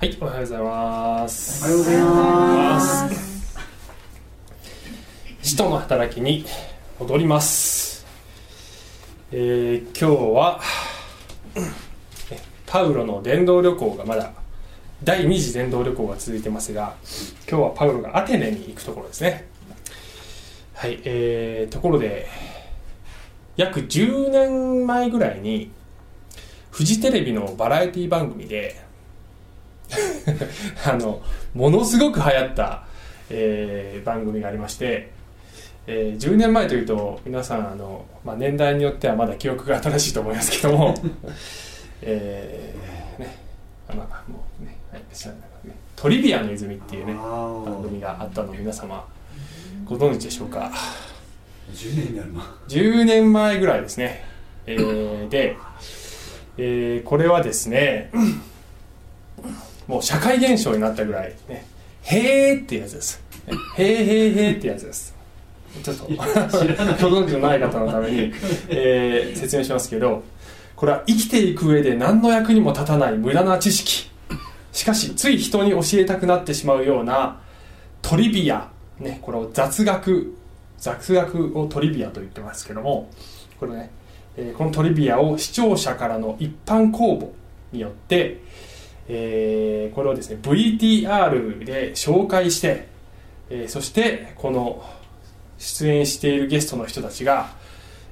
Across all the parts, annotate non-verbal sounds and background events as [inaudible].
はい、おはようございます。おはようございます。使徒の働きに戻ります。えー今日は、えパウロの伝道旅行がまだ第二次伝道旅行が続いてますが、今日はパウロがアテネに行くところですね。はい、えーところで、約10年前ぐらいに、フジテレビのバラエティ番組で、[laughs] あのものすごく流行った、えー番組がありまして、えー10年前というと皆さんあの、まあ、年代によってはまだ記憶が新しいと思いますけども [laughs] えーねあまあもうね,、はい、トリビアの泉っていうね番10組があったのを皆様ご存知でしょうか？年になるな。10年前ぐらいですね、えーで、えーこれはですねもう社会現象になったぐらいねへーってやつです。ねへーへーへーってやつです。ちょっとご存知のない方のために、えー説明しますけどこれは生きていく上で何の役にも立たない無駄な知識。しかしつい人に教えたくなってしまうようなトリビア、ね、これを雑学雑学をトリビアと言ってますけどもこれね、えーこのトリビアを視聴者からの一般公募によって、えーこれをですね VTR で紹介して、えーそしてこの出演しているゲストの人たちが、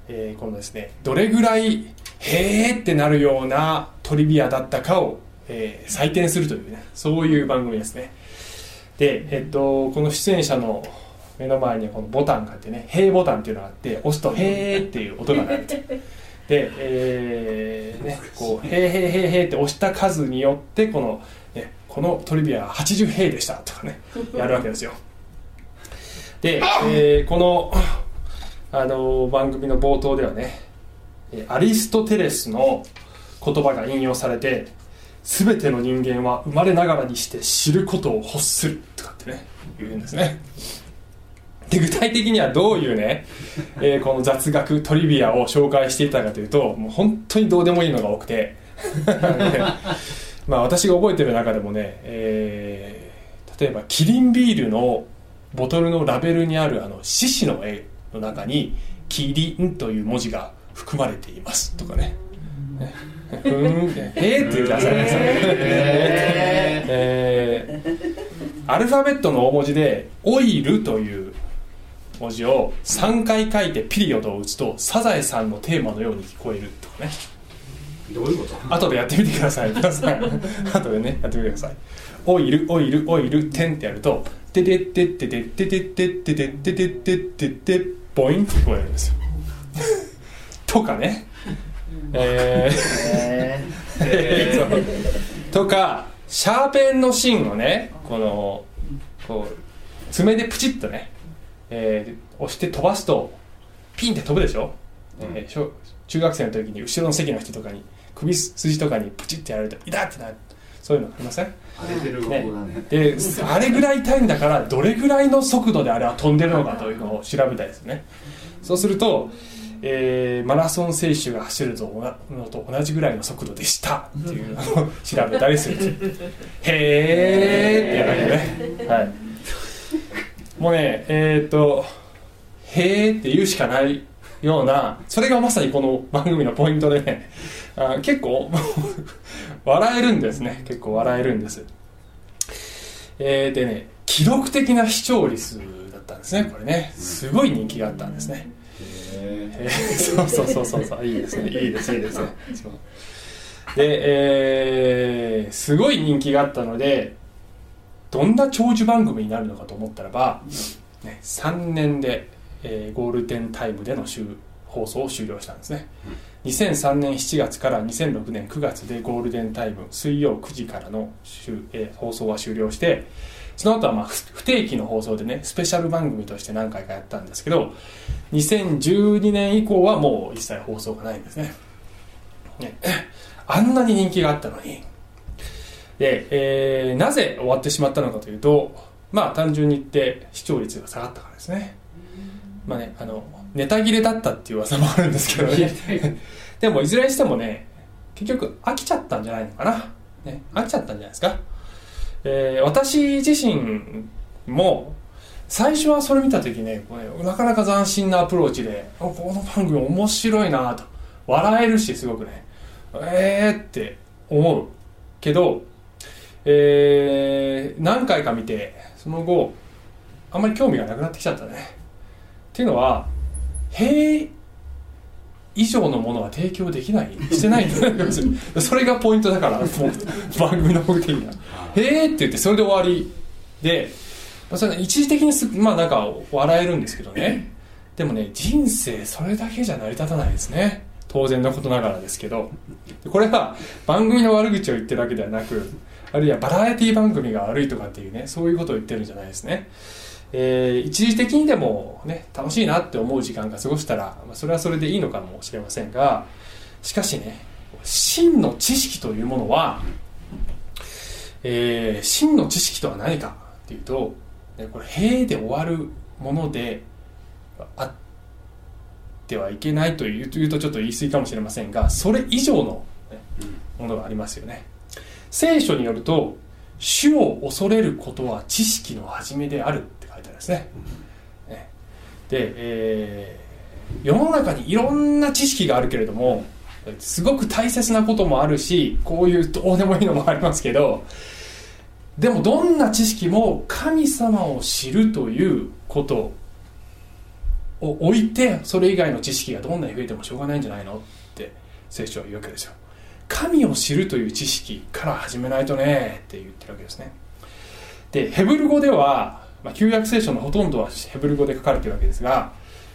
えーこのですねどれぐらいへーってなるようなトリビアだったかを、えー採点するというねそういう番組ですね。で、えっと、この出演者の目の前にこのボタンがあってね「へーボタンっていうのがあって押すと「へーっていう音が鳴るで、えーね、こう「へーへーへーへーって押した数によってこの、ね、このトリビアは80へーでしたとかねやるわけですよ。で、えーこのあの番組の冒頭ではねアリストテレスの言葉が引用されて全ての人間は生まれながらにして知ることを欲するとかってね言うんですね。で具体的にはどういうね、えーこの雑学トリビアを紹介していたかというともう本当にどうでもいいのが多くて。[laughs] まあ私が覚えてる中でもね、えー例えばキリンビールのボトルのラベルにあるあの獅子の絵の中に「キリン」という文字が含まれていますとかね。ねふーんって「へーって言ってくださいねえーアルファベットの大文字で「オイル」という文字を3回書いてピリオドを打つとサザエさんのテーマのように聞こえるとかね。どういうこと？後でやってみてください。皆さん。[laughs] 後でねやってみてください。オイルオイルオイル点ってやるとててってっててっててってっててっててってってってボインって聞こえるんですよとかねえーそうとかシャーペンの芯をねこのこう爪でプチッとね、えー押して飛ばすとピンって飛ぶでしょ、えー小中学生の時に後ろの席の人とかに首筋とかにプチッてやられると痛ってなる。そういうのありません？荒れてる学校だね。であれぐらい痛いんだからどれぐらいの速度であれは飛んでるのかというのを調べたいですね。そうすると、えーマラソン選手が走るのと同じぐらいの速度でした。っていうのを調べたりする。[laughs] へーってやるわけねはいもうねえっ、とへーって言うしかないようなそれがまさにこの番組のポイントでねあ結構 [laughs] 笑えるんですね。結構笑えるんです。えーでね記録的な視聴率だったんですねこれね。すごい人気があったんですね、へえー。[laughs] そうそうそうそうそう。いいですねいいですいいですね。で、えーすごい人気があったのでどんな長寿番組になるのかと思ったらば、ね、3年で、えーゴールデンタイムでの終放送を終了したんですね、2003年7月から2006年9月でゴールデンタイム水曜9時からの終、えー放送は終了してその後はまあ不不定期の放送でねスペシャル番組として何回かやったんですけど2012年以降はもう一切放送がないんですね。ね。あんなに人気があったのにで、えーなぜ終わってしまったのかというとまあ単純に言って視聴率が下がったからですね。まあねあのネタ切れだったっていう噂もあるんですけどね。でもいずれにしてもね結局飽きちゃったんじゃないのかな、ね、飽きちゃったんじゃないですか。えー私自身も最初はそれ見た時ねこれなかなか斬新なアプローチであこの番組面白いなと。笑えるしすごくね。えーって思うけど、えー何回か見てその後あんまり興味がなくなってきちゃったね。っていうのはへえ以上のものは提供できないしてないんだよそれがポイントだからもう番組の目的には「へえ」って言ってそれで終わり。で、まあ、それ一時的にすまあなんか笑えるんですけどね。でもね人生それだけじゃ成り立たないですね。当然のことながらですけど。これは番組の悪口を言ってるわけではなくあるいはバラエティ番組が悪いとかっていうねそういうことを言ってるんじゃないですね。えー一時的にでもね楽しいなって思う時間が過ごしたら、まあ、それはそれでいいのかもしれませんがしかしね真の知識というものは、えー真の知識とは何かっていうと、ねこれ「へえ」で終わるものであってはいけないというというとちょっと言い過ぎかもしれませんがそれ以上の、ねものがありますよね聖書によると主を恐れることは知識の始めであるって書いてあるんですね。ね。で、えー世の中にいろんな知識があるけれどもすごく大切なこともあるしこういうどうでもいいのもありますけどでもどんな知識も神様を知るということを置いてそれ以外の知識がどんなに増えてもしょうがないんじゃないのって聖書は言うわけですよ神を知るという知識から始めないとねって言ってるわけですね。でヘブル語では、まあ、旧約聖書のほとんどはヘブル語で書かれてるわけですが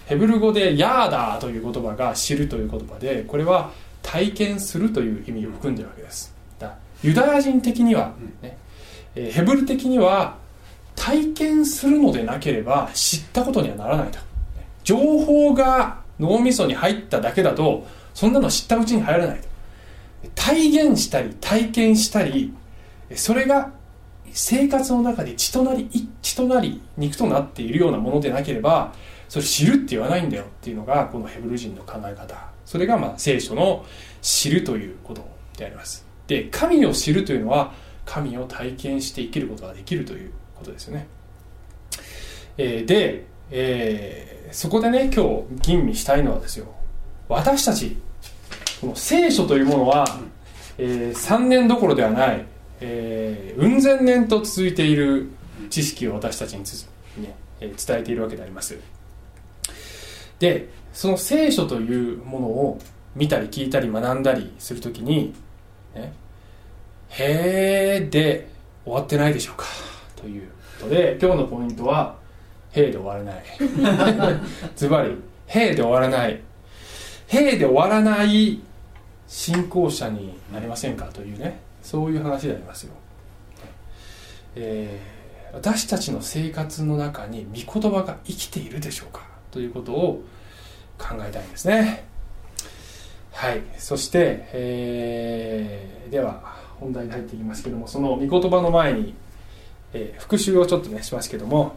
ヘブル語で「ヤーダー」という言葉が「知る」という言葉でこれは体験するという意味を含んでるわけです。だユダヤ人的には、ねえーヘブル的には体験するのでなければ知ったことにはならないと。情報が脳みそに入っただけだとそんなの知ったうちに入らないと。体現したり体験したりそれが生活の中で血となり血となり肉となっているようなものでなければそれ知るって言わないんだよっていうのがこのヘブル人の考え方。それがまあ聖書の知るということであります。で神を知るというのは神を体験して生きることができるということですよね、えーで、えーそこでね今日吟味したいのはですよ。私たちこの聖書というものは、え3年どころではない、えー、うん千年と続いている知識を私たちにつ、ねえー伝えているわけであります。でその聖書というものを見たり聞いたり学んだりするときに、ね、へーで終わってないでしょうかということで今日のポイントは「へーで終わらない」[laughs] [laughs] ズバリ「へーで終わらない」「へーで終わらない信仰者になりませんかというねそういう話でありますよ、えー私たちの生活の中に御言葉が生きているでしょうかということを考えたいんですね。はい。そして、えーでは本題に入っていきますけどもその御言葉の前に、えー復習をちょっとねしますけども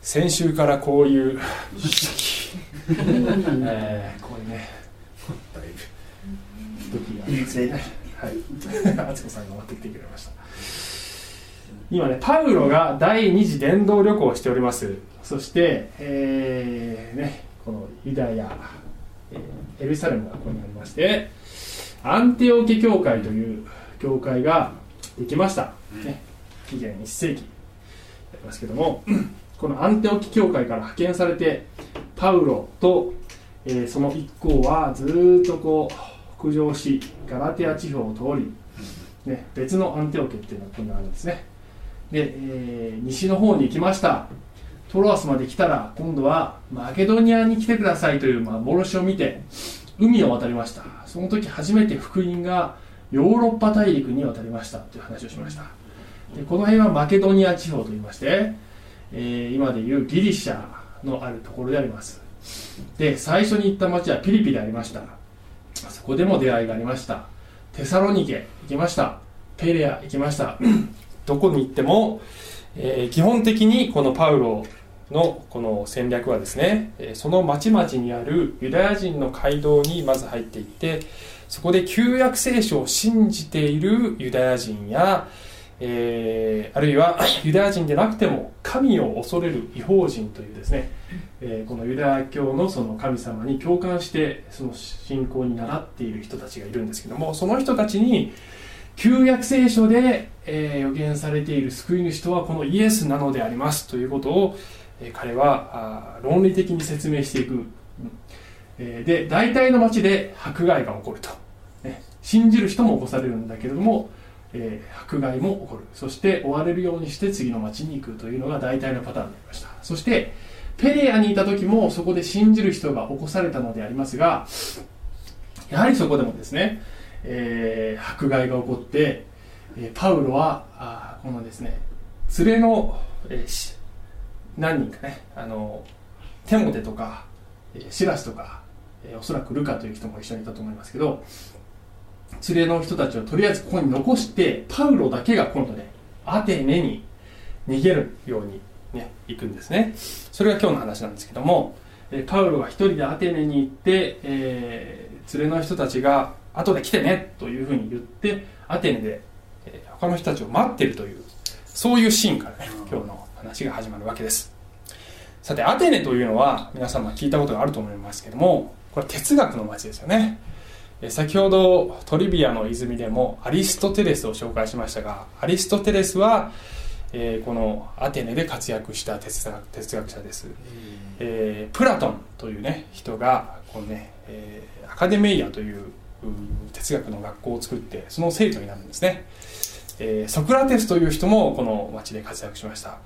先週からこういう、[laughs] えーこういうね時が。はい。敦子さんが持ってきてくれました。今ねパウロが第二次伝道旅行をしております。そして、えーね、このユダヤ、えーエルサレムがここにありましてアンティオケ教会という教会ができました、ね、紀元1世紀。ありますけども [clears throat] このアンテオキ教会から派遣されてパウロと、えーその一行はずーっとこう北上しガラテア地方を通り、ね、別のアンテオケっていうのがここにあるんですね。で、えー西の方に行きました。トロアスまで来たら今度はマケドニアに来てくださいという幻を見て海を渡りました。その時初めて福音がヨーロッパ大陸に渡りましたという話をしました。でこの辺はマケドニア地方といいまして、えー今でいうギリシャのあるところであります。で最初に行った町はピリピでありました。そこでも出会いがありました。テサロニケ行きました。ペレア行きました。[clears throat] どこに行っても、えー基本的にこのパウロのこの戦略はですねえーその町々にあるユダヤ人の街道にまず入っていってそこで旧約聖書を信じているユダヤ人や、えーあるいは [clears throat] ユダヤ人でなくても神を恐れる違法人というですね、えーこのユダヤ教のその神様に共感してその信仰に習っている人たちがいるんですけどもその人たちに旧約聖書で、えー予言されている救い主とはこのイエスなのでありますということを、え彼はあ論理的に説明していく、うん。えで大体の町で迫害が起こると、ね、信じる人も起こされるんだけれども、えー迫害も起こる。そして追われるようにして次の町に行くというのが大体のパターンになりました。そしてペレアにいた時もそこで信じる人が起こされたのでありますがやはりそこでもですね、えー迫害が起こって、えパウロはあこのですね連れの、えー何人かねあのテモテとか、えシラスとか、えおそらくルカという人も一緒にいたと思いますけど連れの人たちをとりあえずここに残してパウロだけが今度ねアテネに逃げるように、ね、行くんですね。それが今日の話なんですけども、えパウロが一人でアテネに行って、えー連れの人たちが後で来てねというふうに言ってアテネで、えー他の人たちを待ってるというそういうシーンからね今日の話が始まるわけです。さてアテネというのは皆様聞いたことがあると思いますけどもこれ哲学の街ですよね。先ほどトリビアの泉でもアリストテレスを紹介しましたがアリストテレスは、えーこのアテネで活躍した哲学哲学者です、えープラトンというね人がこのね、えーアカデメイアという哲学の学校を作ってその生徒になるんですね、えーソクラテスという人もこの町で活躍しました。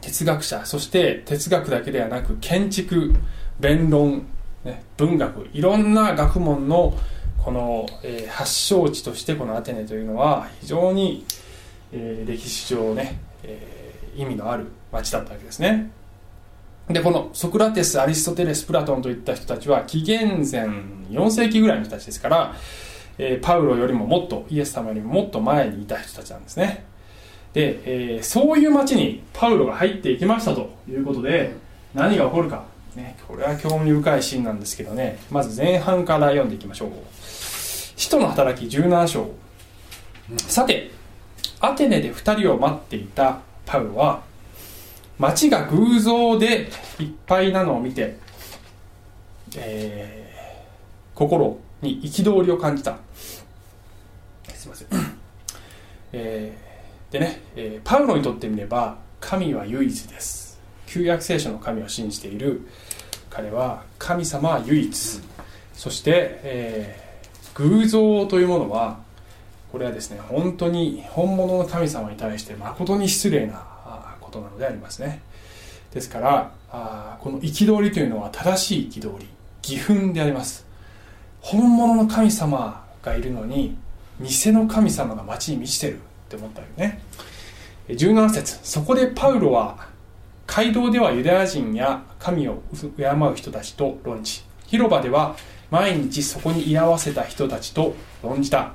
哲学者そして哲学だけではなく建築弁論、ね、文学いろんな学問のこの、えー発祥地としてこのアテネというのは非常に、えー歴史上ね、えー意味のある町だったわけですね。でこのソクラテスアリストテレスプラトンといった人たちは紀元前4世紀ぐらいの人たちですから、えパウロよりももっとイエス様よりももっと前にいた人たちなんですね。で、えそういう町にパウロが入っていきましたということで何が起こるか、ね、これは興味深いシーンなんですけどね。まず前半から読んでいきましょう。使徒の働き17章。さてアテネで2人を待っていたパウロは町が偶像でいっぱいなのを見て、えー心に憤りを感じた。すいません、えーでね、えーパウロにとってみれば神は唯一です。旧約聖書の神を信じている彼は神様は唯一。そして、えー偶像というものはこれはですね本当に本物の神様に対して誠に失礼なことなのでありますね。ですからあこの憤りというのは正しい憤り義憤であります。本物の神様がいるのに偽の神様が街に満ちてるって思ったよね。17節。そこでパウロは街道ではユダヤ人や神を敬う人たちと論じ。広場では毎日そこに居合わせた人たちと論じた、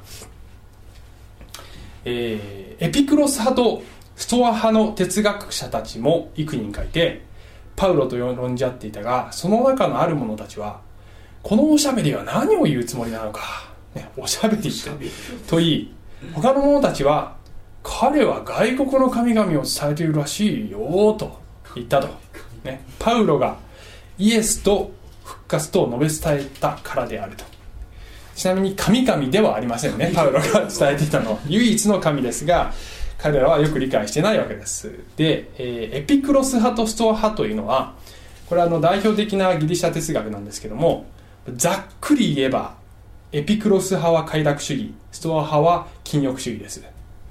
えーエピクロス派とストア派の哲学者たちも幾人かいてパウロと論じ合っていたがその中のある者たちはこのおしゃべりは何を言うつもりなのか、ね、おしゃべりと言い他の者たちは彼は外国の神々を伝えているらしいよと言ったと、ね、パウロがイエスと復活と述べ伝えたからであると。ちなみに神々ではありませんね。パウロが伝えていたのは。[laughs] 唯一の神ですが彼らはよく理解してないわけです。で、えーエピクロス派とストア派というのはこれはあの代表的なギリシャ哲学なんですけどもざっくり言えばエピクロス派は快楽主義ストア派は禁欲主義です。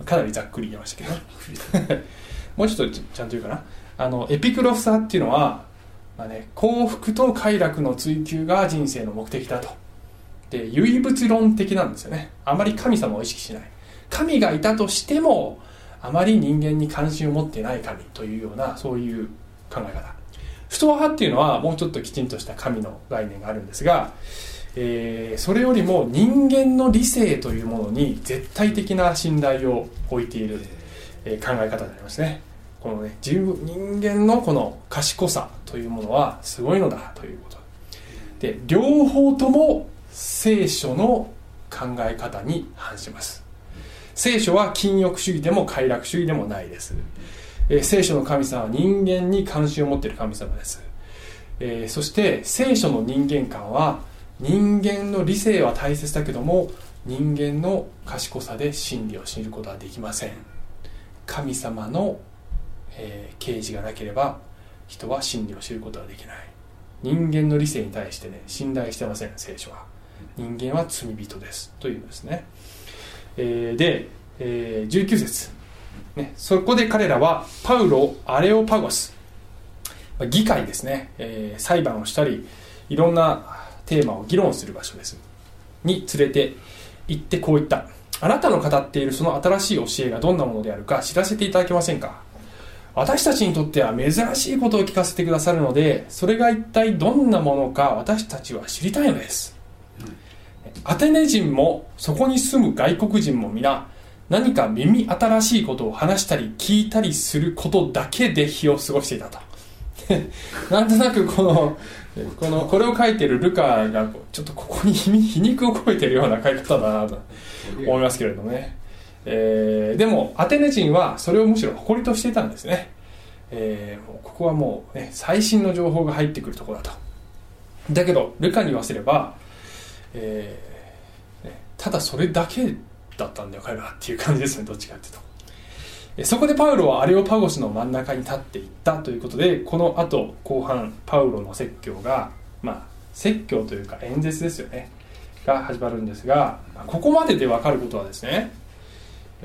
かなりざっくり言いましたけど。ね [laughs] もうちょっとちちゃんと言うかなあのエピクロス派っていうのは、まあね、幸福と快楽の追求が人生の目的だと。で唯物論的なんですよね。あまり神様を意識しない。神がいたとしてもあまり人間に関心を持ってない神というようなそういう考え方。ストア派っていうのはもうちょっときちんとした神の概念があるんですが、えーそれよりも人間の理性というものに絶対的な信頼を置いている、えー考え方でありますね。このね自分人間のこの賢さというものはすごいのだということ。で両方とも聖書の考え方に反します。聖書は禁欲主義でも快楽主義でもないです、えー聖書の神様は人間に関心を持っている神様です、えーそして聖書の人間観は人間の理性は大切だけども人間の賢さで真理を知ることはできません。神様の、えー啓示がなければ人は真理を知ることはできない。人間の理性に対してね信頼してません聖書は。人間は罪人です。というんですね、えーで、えー19節。ね、そこで彼らはパウロアレオパゴス。議会ですね、えー裁判をしたりいろんなテーマを議論する場所です。に連れて行ってこう言った。あなたの語っているその新しい教えがどんなものであるか知らせていただけませんか？私たちにとっては珍しいことを聞かせてくださるのでそれが一体どんなものか私たちは知りたいのです。アテネ人もそこに住む外国人も皆何か耳新しいことを話したり聞いたりすることだけで日を過ごしていたと。[laughs] なんとなくこのこのこれを書いてるルカがちょっとここに皮皮肉を込めてるような書き方だなと思いますけれどもね、えーでもアテネ人はそれをむしろ誇りとしていたんですね、えーここはもう、ね、最新の情報が入ってくるとこだと。だけどルカに言わせれば、えーただそれだけだったんだよ彼らはっていう感じですねどっちかっていうと。そこでパウロはアレオパゴスの真ん中に立っていったということでこの後後半パウロの説教がまあ説教というか演説ですよねが始まるんですがここまでで分かることはですね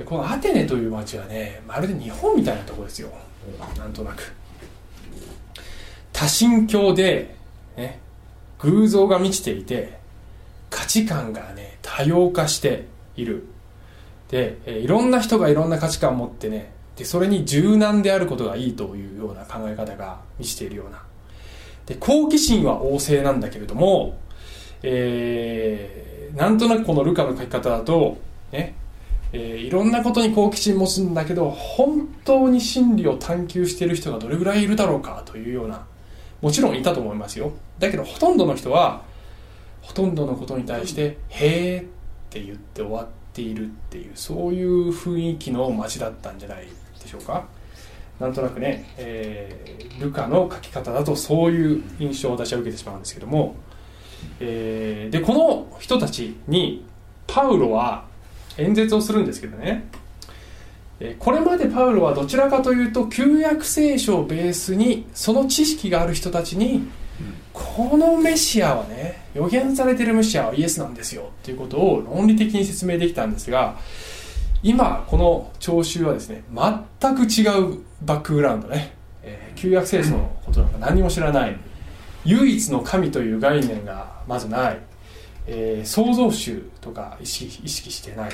このアテネという町はねまるで日本みたいなところですよ。なんとなく。多神教で、ね、偶像が満ちていて価値観がね多様化している。で、いろんな人がいろんな価値観を持ってねでそれに柔軟であることがいいというような考え方が満ちているような。で好奇心は旺盛なんだけれども、えーなんとなくこのルカの書き方だとねえーいろんなことに好奇心持つんだけど本当に真理を探求している人がどれぐらいいるだろうかというようなもちろんいたと思いますよ。だけどほとんどの人はほとんどのことに対して「へーって言って終わっているっていうそういう雰囲気の街だったんじゃないでしょうか。なんとなくね、えールカの書き方だとそういう印象を私は受けてしまうんですけども、えーでこの人たちにパウロは演説をするんですけどね。えーこれまでパウロはどちらかというと旧約聖書をベースにその知識がある人たちにこのメシアはね予言されているメシアはイエスなんですよっていうことを論理的に説明できたんですが今この聴衆はですね全く違うバックグラウンドね、えー旧約聖書のことなんか何も知らない。唯一の神という概念がまずない、えー創造主とか意識意識してない、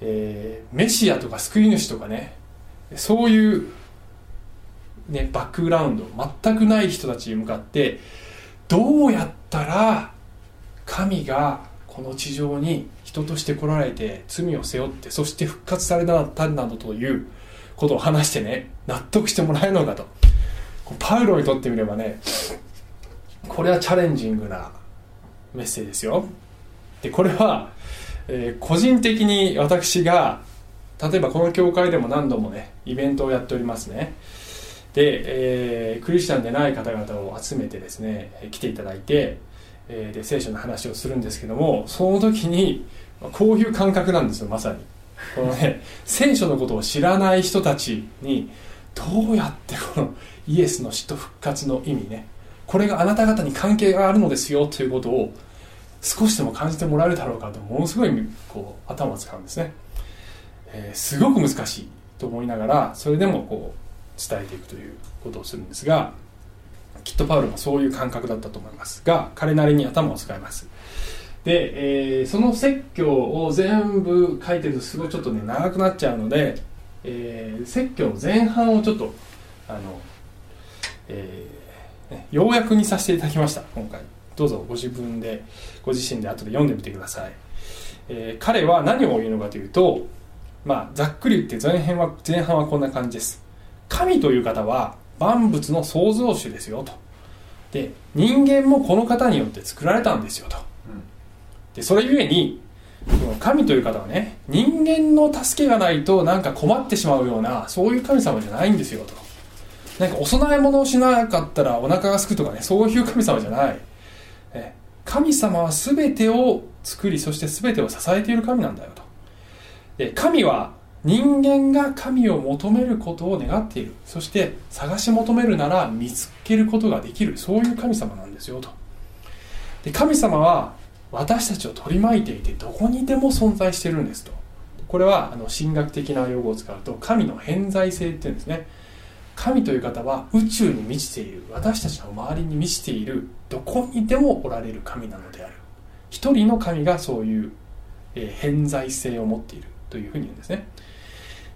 えーメシアとか救い主とかね。そういう、ね、バックグラウンド全くない人たちに向かってどうやったら神がこの地上に人として来られて罪を背負ってそして復活されたなどということを話してね納得してもらえるのかと。パウロにとってみればねこれはチャレンジングなメッセージですよ。でこれは、えー個人的に私が例えばこの教会でも何度もねイベントをやっておりますね。で、えークリスチャンでない方々を集めてですね来ていただいて、えーで聖書の話をするんですけどもその時にこういう感覚なんですよまさに。このね [laughs] 聖書のことを知らない人たちにどうやってこのイエスの死と復活の意味ねこれがあなた方に関係があるのですよということを少しでも感じてもらえるだろうかとものすごいこう頭を使うんですね、えーすごく難しいと思いながらそれでもこう伝えていくということをするんですがきっとパウロもそういう感覚だったと思いますが彼なりに頭を使います。で、えーその説教を全部書いてるとすごいちょっとね長くなっちゃうので、えー説教の前半をちょっとあの、えーね要約にさせていただきました今回。どうぞご自分でご自身で後で読んでみてください、えー彼は何を言うのかというとまあざっくり言って前半は前半はこんな感じです。神という方は万物の創造主ですよと。で人間もこの方によって作られたんですよと。でそれゆえに神という方はね人間の助けがないとなんか困ってしまうようなそういう神様じゃないんですよとなんかお供え物をしなかったらお腹がすくとかねそういう神様じゃない。神様は全てを作りそして全てを支えている神なんだよと。で神は人間が神を求めることを願っている。そして探し求めるなら見つけることができる。そういう神様なんですよと。で神様は私たちを取り巻いていてどこにでも存在してるんですと。これはあの神学的な用語を使うと神の偏在性っていうんですね。神という方は宇宙に満ちている私たちの周りに満ちているどこにでもおられる神なのである。一人の神がそういう、え、偏在性を持っているというふうに言うんですね。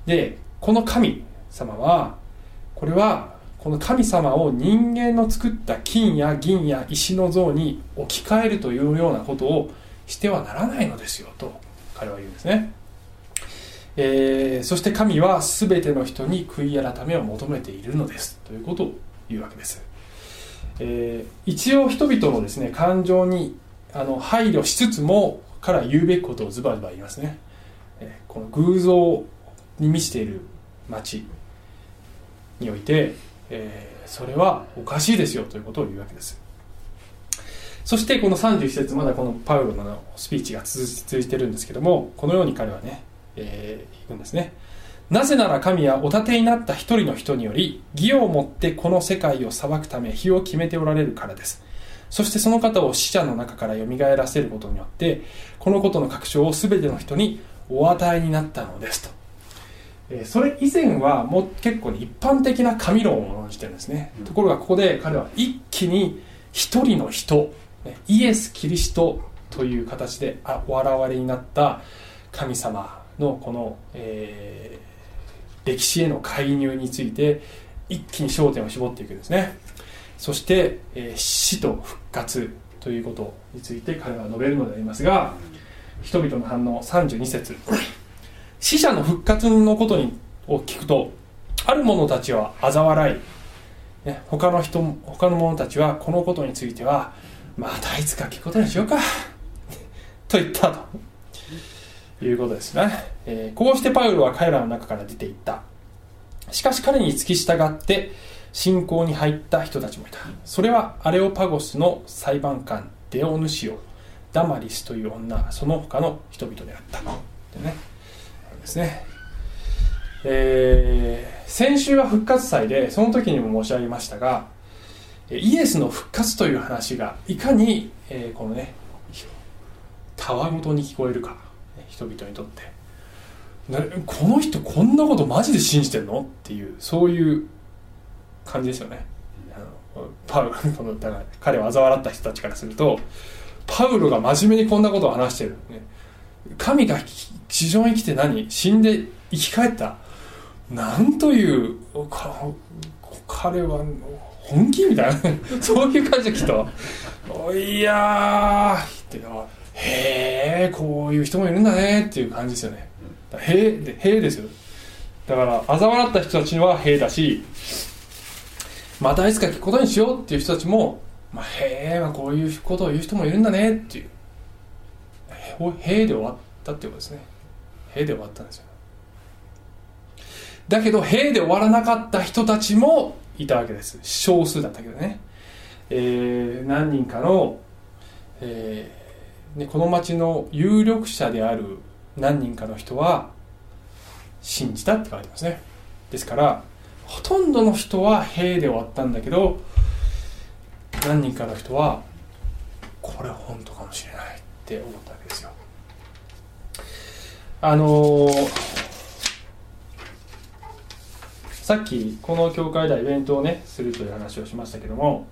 でこの神様はこれはこの神様を人間の作った金や銀や石の像に置き換えるというようなことをしてはならないのですよと彼は言うんですね、えー、そして神は全ての人に悔い改めを求めているのです。ということを言うわけです、えー、一応人々のですね感情にあの配慮しつつもから言うべきことをズバズバ言いますね、えー、この偶像に満ちている町において、え、それはおかしいですよということを言うわけです。そしてこの31節まだこのパウロのスピーチが続いてるんですけどもこのように彼はね、えー、言うんですね。なぜなら神はお立てになった一人の人により義をもってこの世界を裁くため日を決めておられるからです。そしてその方を死者の中から蘇らせることによってこのことの確証を全ての人にお与えになったのですと。えそれ以前はもう結構、ね、一般的な神論を論じてるんですね、うん、ところがここで彼は一気に一人の人イエス・キリストという形でお現れになった神様のこの、えー、歴史への介入について一気に焦点を絞っていくんですね。そして、えー、死と復活ということについて彼は述べるのでありますが人々の反応32節。死者の復活のことにを聞くとある者たちは嘲笑い、ね、他の人他の者たちはこのことについてはまたいつか聞くことにしようか。と言ったと。いうことですね、えー、こうしてパウロは彼らの中から出ていった。しかし彼に付き従って信仰に入った人たちもいた。それはアレオパゴスの裁判官デオヌシオダマリスという女その他の人々であった。でね。ですね、えー、先週は復活祭でその時にも申し上げましたがイエスの復活という話がいかに、えー、このねたわごとに聞こえるか。人々にとって。この人こんなことマジで信じてんのっていうそういう感じですよね。パウ [laughs] このだから彼を嘲笑った人たちからするとパウロが真面目にこんなことを話してる、ね、神が地上に来て何？死んで生き返った。なんという彼は本気みたいな。[laughs] そういう感じで来たいやーってへえこういう人もいるんだねっていう感じですよね。へえへえですよ。だから嘲笑った人たちにはへえだしまたいつか聞くことにしようっていう人たちも、まあ、へえ、まあ、こういうことを言う人もいるんだねっていう。へえで終わったっていうことですね。へえで終わったんですよ。だけどへで終わらなかった人たちもいたわけです。少数だったけどね、えー、何人かの、えー、ね、この町の有力者である何人かの人は信じたって書いてますね。ですからほとんどの人は「へで終わったんだけど何人かの人はこれ本当かもしれないって思ったわけですよ。あのー、さっきこの教会でイベントをねするという話をしましたけども、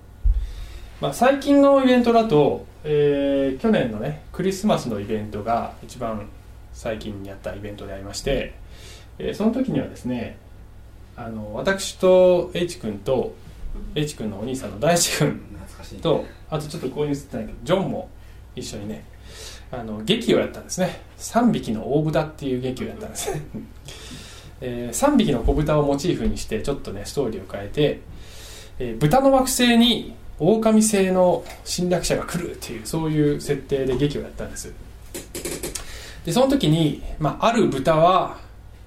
まあ、最近のイベントだと、えー、去年のねクリスマスのイベントが一番最近にやったイベントでありまして、えー、その時にはですねあの私と H 君と H 君のお兄さんの大地君とあとちょっとこういう映ってないけどジョンも一緒にねあの劇をやったんですね。3匹の大豚っていう劇をやったんですね、[laughs] えー、3匹の子豚をモチーフにしてちょっとねストーリーを変えて、えー、豚の惑星に狼星の侵略者が来るっていうそういう設定で劇をやったんです。でその時に、まあ、ある豚は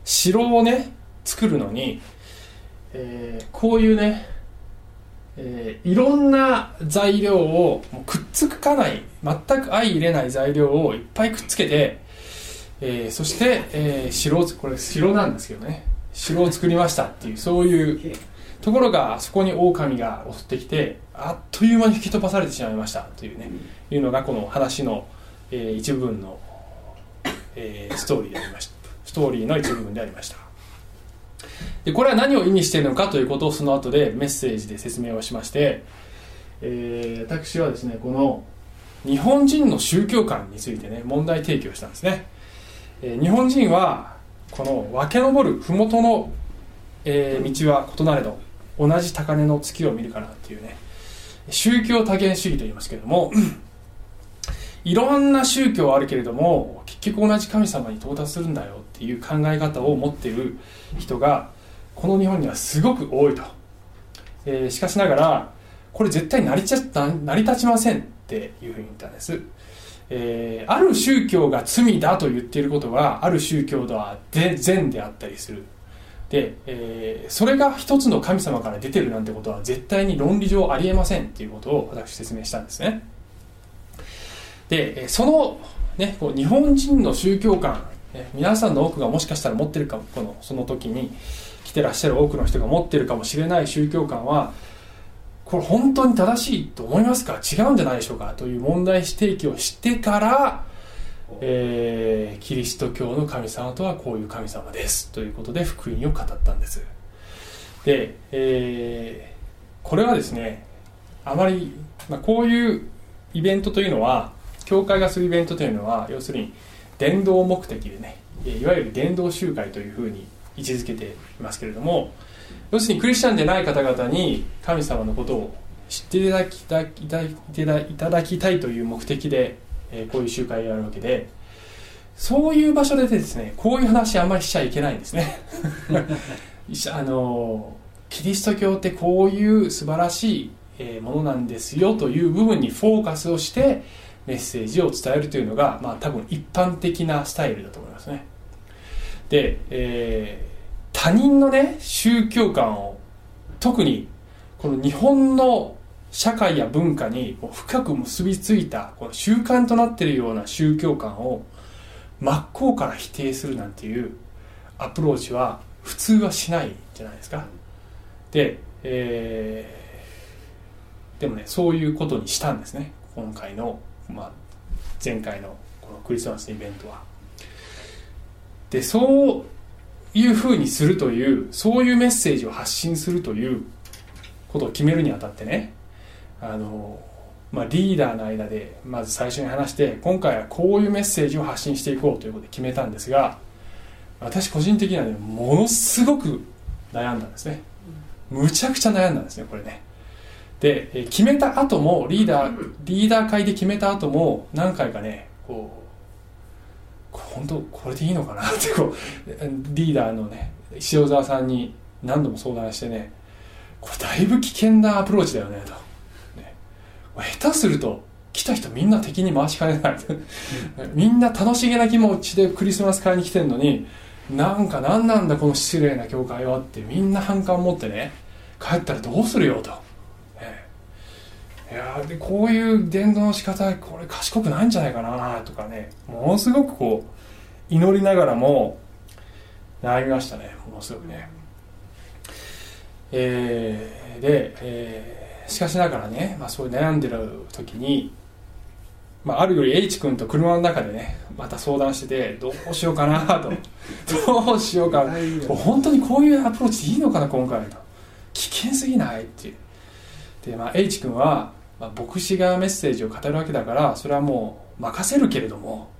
城をね作るのに、えーこういうね、えーいろんな材料をもうくっつかない全く相入れない材料をいっぱいくっつけて、えーそして、えー城をこれ城なんですけどね。城を作りましたっていうそういうところがそこに狼が襲ってきてあっという間に吹き飛ばされてしまいましたというね、いうのがこの話の、えー一部分の、えーストーリーでありました。ストーリーの一部分でありました。でこれは何を意味しているのかということをその後でメッセージで説明をしまして、えー私はですねこの日本人の宗教観についてね問題提起をしたんですね、えー日本人はこの分け登る麓の、えー道は異なれど同じ高値の月を見るかなっていうね。宗教多元主義と言いますけれども [clears throat] いろんな宗教はあるけれども結局同じ神様に到達するんだよっていう考え方を持っている人がこの日本にはすごく多いと、えーしかしながらこれ絶対成りちゃ成り立ちませんっていうふうに言ったんです、えーある宗教が罪だと言っていることはある宗教とはで善であったりする。で、えーそれが一つの神様から出てるなんてことは絶対に論理上ありえませんっていうことを私説明したんですね。でその、ね、こう日本人の宗教観皆さんの多くがもしかしたら持ってるかもこのその時に来てらっしゃる多くの人が持ってるかもしれない宗教観はこれ本当に正しいと思いますか？違うんじゃないでしょうか？という問題提起をしてから、えーキリスト教の神様とはこういう神様です。ということで福音を語ったんです。で、えーこれはですねあまり、まあ、こういうイベントというのは教会がするイベントというのは要するに伝道目的でねいわゆる伝道集会というふうに位置づけていますけれども要するにクリスチャンでない方々に神様のことを知っていただきたいいただきたいという目的で、えーこういう集会をやるわけでそういう場所でですねこういう話あんまりしちゃいけないんですね。[laughs] あのキリスト教ってこういう素晴らしいえーものなんですよという部分にフォーカスをしてメッセージを伝えるというのが、まあ、多分一般的なスタイルだと思いますね。で、えー他人のね宗教観を特にこの日本の社会や文化に深く結びついたこの習慣となっているような宗教観を真っ向から否定するなんていうアプローチは普通はしないじゃないですか。で、えーでもねそういうことにしたんですね。今回の、まあ、前回のこのクリスマスイベントは。でそういうふうにするというそういうメッセージを発信するということを決めるにあたってねあの、まあ、リーダーの間でまず最初に話して今回はこういうメッセージを発信していこうということで決めたんですが私個人的にはねものすごく悩んだんですね。むちゃくちゃ悩んだんですねこれね。で決めた後もリーダーリーダー会で決めた後も何回かねこう本当これでいいのかなってこうリーダーのね塩沢さんに何度も相談してねこれだいぶ危険なアプローチだよねと、下手すると来た人みんな敵に回しかねない。みんな楽しげな気持ちでクリスマス会に来てんのになんか何なんだこの失礼な教会はってみんな反感持ってね帰ったらどうするよと、ねいやーでこういう伝道の仕方これ賢くないんじゃないかなとかねものすごくこう祈りながらも悩みましたねものすごくね。えーで、えーしかしながらね、まあ、そういう悩んでる時に、まあ、あるより H 君と車の中でねまた相談しててどうしようかなと。[laughs] どうしようかな。本当にこういうアプローチでいいのかな今回と。危険すぎないっていう。で、まあ、H 君は、まあ、牧師がメッセージを語るわけだからそれはもう任せるけれども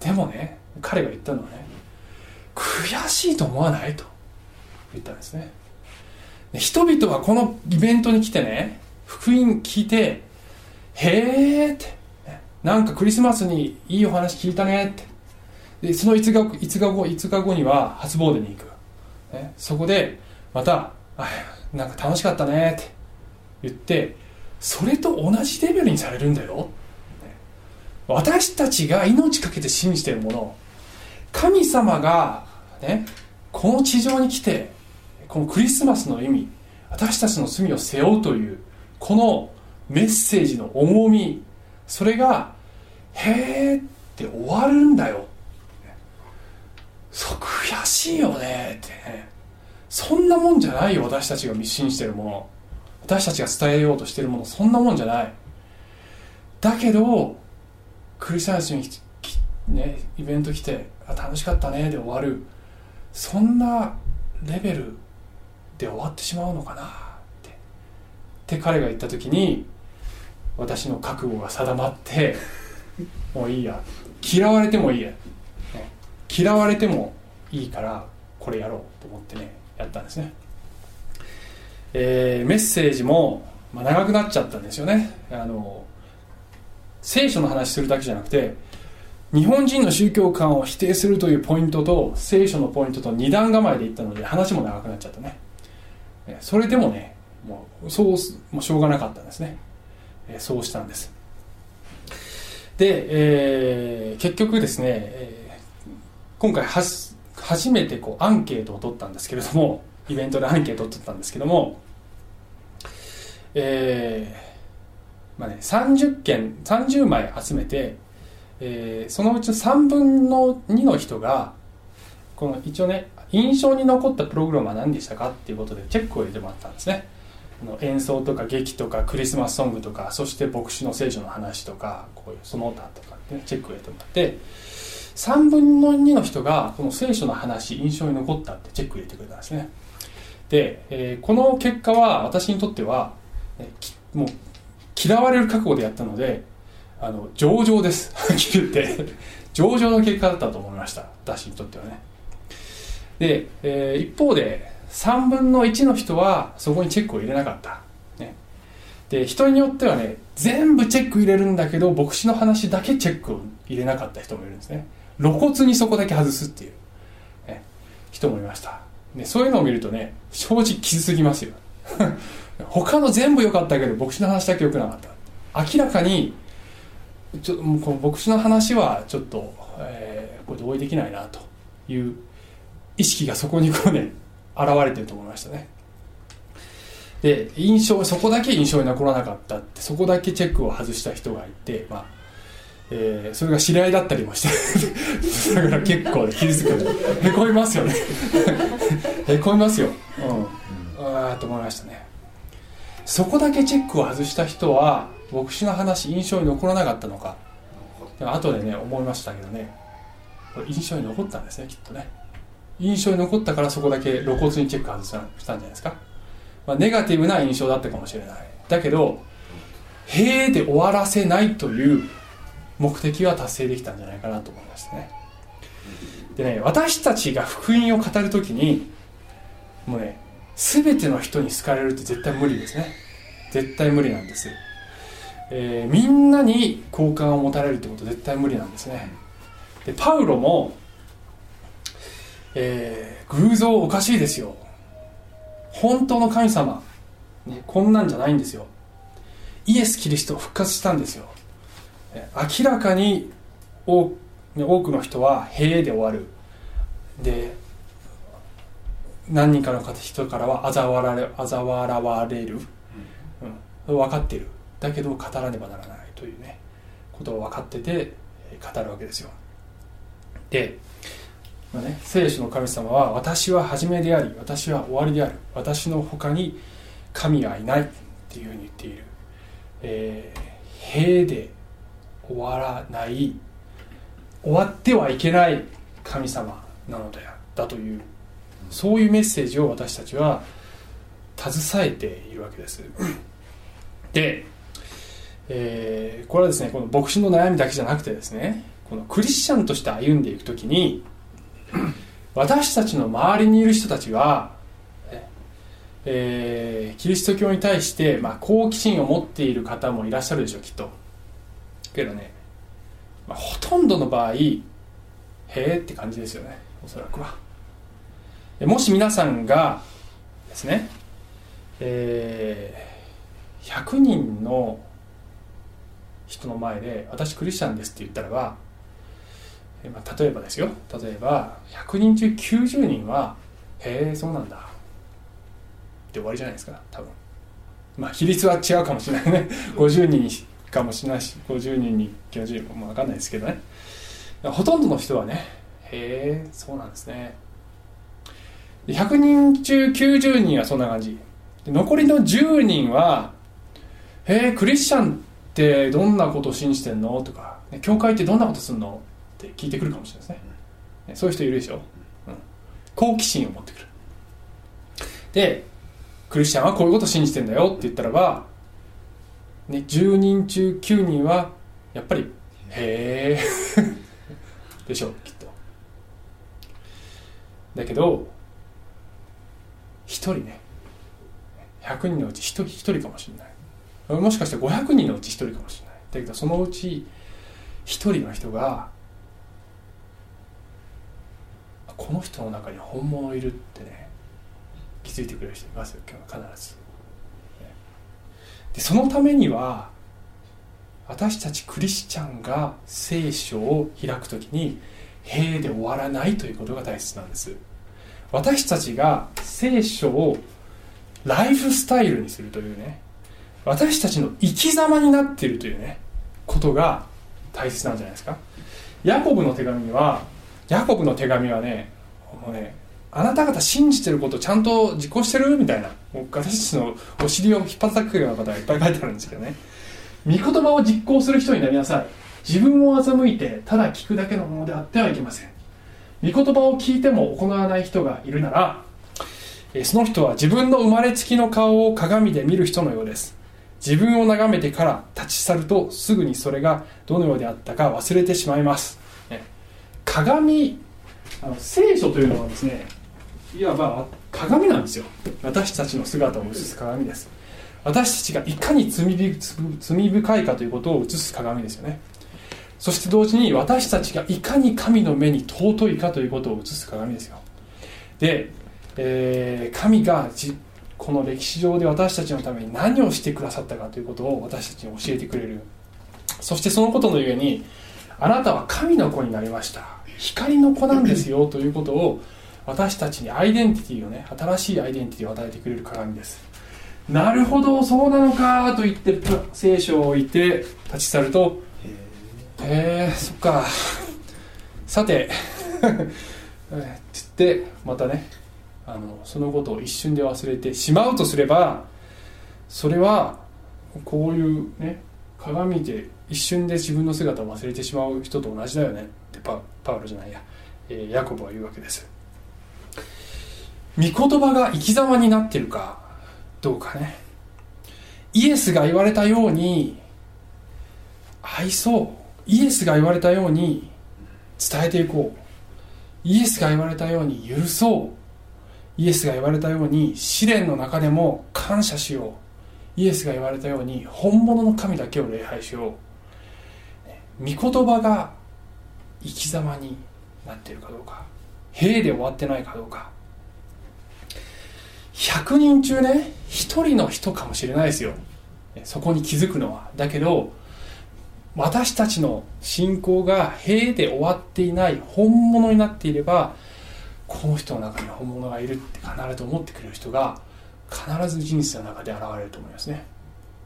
でもね彼が言ったのはね悔しいと思わないと言ったんですね。で人々はこのイベントに来てね福音聞いてへーって。なんかクリスマスにいいお話聞いたねって。でその5日後 ,5 日後 ,5 日後には初詣に行く、ね、そこでまたあ「なんか楽しかったね」って。言ってそれと同じレベルにされるんだよ、私たちが命かけて信じてるもの。神様が、ね、この地上に来てこのクリスマスの意味私たちの罪を背負うというこのメッセージの重みそれがへえって終わるんだよ。そう悔しいよね。ってねそんなもんじゃないよ私たちが密信してるもの。私たちが伝えようとしてるもの。そんなもんじゃない。だけどクリスマスにねイベント来てあ楽しかったねで終わる。そんなレベルで終わってしまうのかなって。って彼が言った時に私の覚悟が定まってもういいや。嫌われてもいいや、嫌われてもいいからこれやろうと思ってねやったんですね、えー、メッセージも、まあ、長くなっちゃったんですよね。あの聖書の話するだけじゃなくて日本人の宗教観を否定するというポイントと聖書のポイントと二段構えでいったので話も長くなっちゃったね。それでもねもうそうもうしょうがなかったんですね。そうしたんです。で、えー、結局ですね、えー、今回は初めてこうアンケートを取ったんですけれどもイベントでアンケートを取ったんですけどもえー、まあね30件30枚集めて、えー、そのうちの3分の2の人がこの一応ね印象に残ったプログラムは何でしたかっていうことでチェックを入れてもらったんですね。演奏とか劇とかクリスマスソングとかそして牧師の聖書の話とかこういうその他とかねチェックを入れてもらって3分の2の人がこの聖書の話印象に残ったってチェックを入れてくれたんですね。で、えー、この結果は私にとっては、もう嫌われる覚悟でやったのであの上々です。はっきり言って。上々の結果だったと思いました。私にとってはね。で、えー、一方で3分の1の人はそこにチェックを入れなかった、ね、で人によってはね全部チェック入れるんだけど牧師の話だけチェックを入れなかった人もいるんですね。露骨にそこだけ外すっていう、ね、人もいました。でそういうのを見るとね正直傷つきますよ。[laughs] 他の全部良かったけど牧師の話だけ良くなかった。明らかにちょこの牧師の話はちょっと、えー、これ同意できないなという意識がそこにこうね現れてると思いましたね。で印象そこだけ印象に残らなかったってそこだけチェックを外した人がいて、まあえー、それが知り合いだったりもして [laughs] だから結構傷つくへこみますよね。[laughs] へこみますよ、うん、ああと思いましたね。そこだけチェックを外した人は牧師の話印象に残らなかったのか。後でね思いましたけどね。印象に残ったんですねきっとね。印象に残ったからそこだけ露骨にチェック外したんじゃないですか、まあ、ネガティブな印象だったかもしれない。だけど「へえ」で終わらせないという目的は達成できたんじゃないかなと思いましたね。でね私たちが福音を語るときにもうね全ての人に好かれるって絶対無理ですね。絶対無理なんです、えー、みんなに好感を持たれるってこと絶対無理なんですね。でパウロもえー、偶像おかしいですよ。本当の神様、ね、こんなんじゃないんですよ。イエス・キリスト復活したんですよ。明らかに多多くの人は「へえ」で終わる。で何人かの人からは嘲笑れ嘲笑われる、うん、分かっている。だけど語らねばならないというねことを分かってて語るわけですよ。でまあね、聖書の神様は私は初めであり私は終わりである。私の他に神はいないっていうふうに言っている、えー、平で終わらない終わってはいけない神様なのだだというそういうメッセージを私たちは携えているわけです。で、えー、これはですねこの牧師の悩みだけじゃなくてですねこのクリスチャンとして歩んでいく時に [clears throat] 私たちの周りにいる人たちは、えー、キリスト教に対して、まあ、好奇心を持っている方もいらっしゃるでしょうきっと。けどね、まあ、ほとんどの場合へえって感じですよねおそらくは。もし皆さんがですね、えー、100人の人の前で「私クリスチャンです」って言ったらば、まあ、例えばですよ。例えば100人中90人は「へえそうなんだ」って終わりじゃないですか多分。まあ比率は違うかもしれないね。50人かもしれないし50人に90人も分かんないですけどね。ほとんどの人はねへえそうなんですね。100人中90人はそんな感じ。残りの10人は「へえクリスチャンってどんなことを信じてんの?」とか「教会ってどんなことすんの?」って聞いてくるかもしれないですね。そういう人いるでしょ、うん、好奇心を持ってくる。でクリスチャンはこういうことを信じてんだよって言ったらば、ね、10人中9人はやっぱり「へえ」[laughs] でしょうきっと。だけど1人ね。100人のうち 1, 人1人かもしれない。もしかして500人のうち1人かもしれない。だけどそのうち1人の人がこの人の中に本物いるってね気づいてくれる人いますよ今日は必ず。でそのためには私たちクリスチャンが聖書を開くときに平で終わらないということが大切なんです。私たちが聖書をライフスタイルにするというね私たちの生き様になっているというねことが大切なんじゃないですか。ヤコブの手紙にはヤコブの手紙はねもうねあなた方信じてることちゃんと実行してる？みたいな。私たちのお尻を引っ叩くようなことがいっぱい書いてあるんですけどね。御言葉を実行する人になりなさい。自分を欺いてただ聞くだけのものであってはいけません。御言葉を聞いても行わない人がいるならその人は自分の生まれつきの顔を鏡で見る人のようです。自分を眺めてから立ち去るとすぐにそれがどのようであったか忘れてしまいます。鏡あの聖書というのはですねいわば鏡なんですよ。私たちの姿を映す鏡です。私たちがいかに罪深いかということを映す鏡ですよね。そして同時に私たちがいかに神の目に尊いかということを映す鏡ですよ。で、えー、神がこの歴史上で私たちのために何をしてくださったかということを私たちに教えてくれる。そしてそのことのゆえにあなたは神の子になりました。光の子なんですよということを私たちにアイデンティティをね新しいアイデンティティを与えてくれる鏡です。なるほどそうなのかと言って聖書を置いて立ち去るとへえそっか。さて [laughs] って言ってまたねあのそのことを一瞬で忘れてしまうとすればそれはこういうね鏡で一瞬で自分の姿を忘れてしまう人と同じだよね。パパウロじゃないや、え、ヤコブは言うわけです。御言葉が生き様になってるかどうかね。イエスが言われたように愛そう。イエスが言われたように伝えていこう。イエスが言われたように許そう。イエスが言われたように試練の中でも感謝しよう。イエスが言われたように本物の神だけを礼拝しよう。御言葉が生き様になっているかどうか。兵で終わってないかどうか。100人中ね1人の人かもしれないですよ。そこに気づくのは。だけど私たちの信仰が兵で終わっていない本物になっていればこの人の中に本物がいるって必ず思ってくれる人が必ず人生の中で現れると思いますね。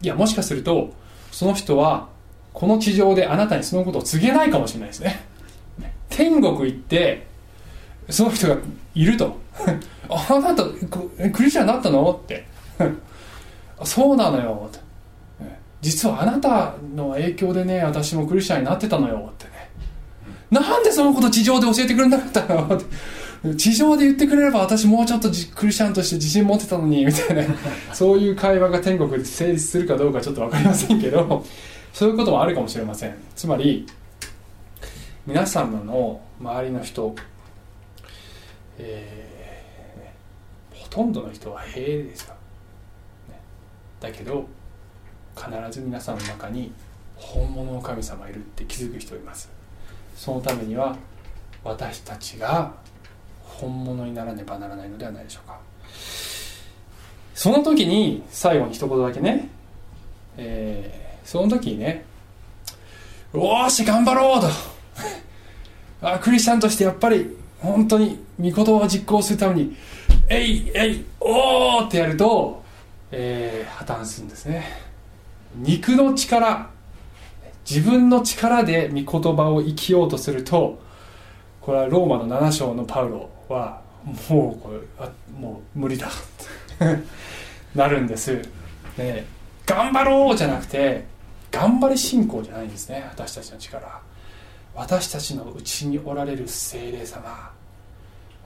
いやもしかするとその人はこの地上であなたにそのことを告げないかもしれないですね。天国行ってその人がいると。[laughs] あなたクリスチャンになったの？って。[laughs] そうなのよ。って。実はあなたの影響でね私もクリスチャンになってたのよ。ってね。なんでそのこと地上で教えてくれなかったの？って。地上で言ってくれれば私もうちょっとクリスチャンとして自信持ってたのに。みたいな。そういう会話が天国で成立するかどうかちょっと分かりませんけど。そういうこともあるかもしれません。つまり皆様の周りの人、えー、ほとんどの人は平ですよ、だけど必ず皆さんの中に本物の神様いるって気づく人います。そのためには私たちが本物にならねばならないのではないでしょうか。その時に最後に一言だけね、えー、その時にねおーし頑張ろうと。あクリスチャンとしてやっぱり本当に御言葉を実行するためにえいえいおーってやると、えー、破綻するんですね。肉の力自分の力で御言葉を生きようとするとこれはローマの7章のパウロはもうこれあもう無理だ。[laughs] なるんです、ね、頑張ろうじゃなくて頑張り信仰じゃないんですね私たちの力。私たちのうちにおられる精霊様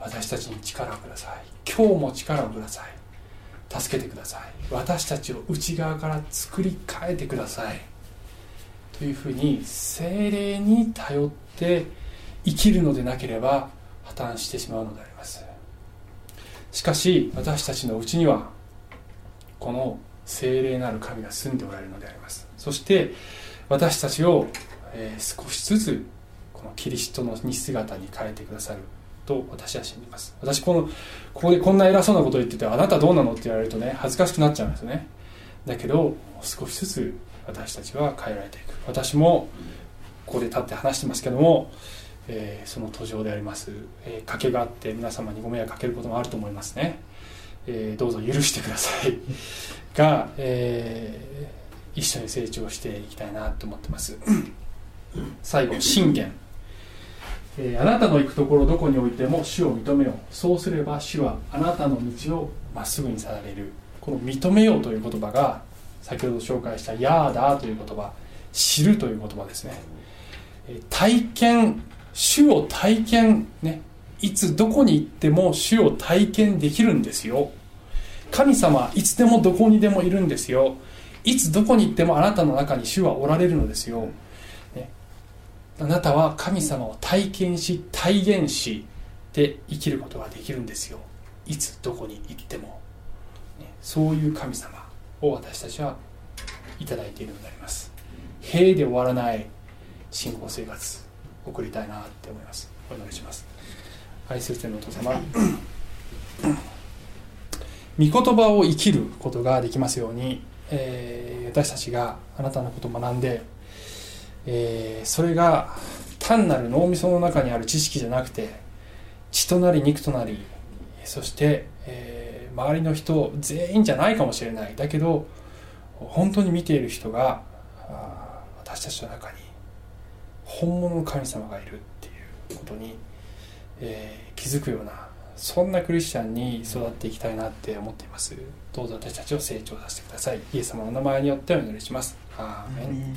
私たちに力をください。今日も力をください。助けてください。私たちを内側から作り変えてください。というふうに精霊に頼って生きるのでなければ破綻してしまうのであります。しかし私たちのうちにはこの精霊なる神が住んでおられるのであります。そして私たちを、え少しずつこのキリストの似姿に変えてくださると私は信じます。私このここでこんな偉そうなことを言っててあなたどうなのって言われるとね恥ずかしくなっちゃうんですね。だけど少しずつ私たちは変えられていく。私もここで立って話してますけども、えーその途上であります、えー賭けがあって皆様にご迷惑かけることもあると思いますね、えーどうぞ許してください。[laughs] が、えー一緒に成長していきたいなと思ってます。最後信玄。えーあなたの行くところどこにおいても主を認めよう。そうすれば主はあなたの道をまっすぐにされる。この認めようという言葉が先ほど紹介したヤーダーという言葉知るという言葉ですね。えー体験主を体験ねいつどこに行っても主を体験できるんですよ。神様はいつでもどこにでもいるんですよ。いつどこに行ってもあなたの中に主はおられるのですよ、あなたは神様を体験し体現して生きることができるんですよ。いつどこに行っても、ねそういう神様を私たちはいただいているのであります。平で終わらない信仰生活送りたいなって思います。お祈りします。愛する天のお父様。[clears throat] 御言葉を生きることができますように、えー私たちがあなたのことを学んで、えーそれが単なる脳みその中にある知識じゃなくて血となり肉となりそして、えー周りの人全員じゃないかもしれない。だけど本当に見ている人が私たちの中に本物の神様がいるっていうことに、えー気づくようなそんなクリスチャンに育っていきたいなって思っています。どうぞ私たちを成長させてください。イエス様の名前によってお祈りします。アーメン。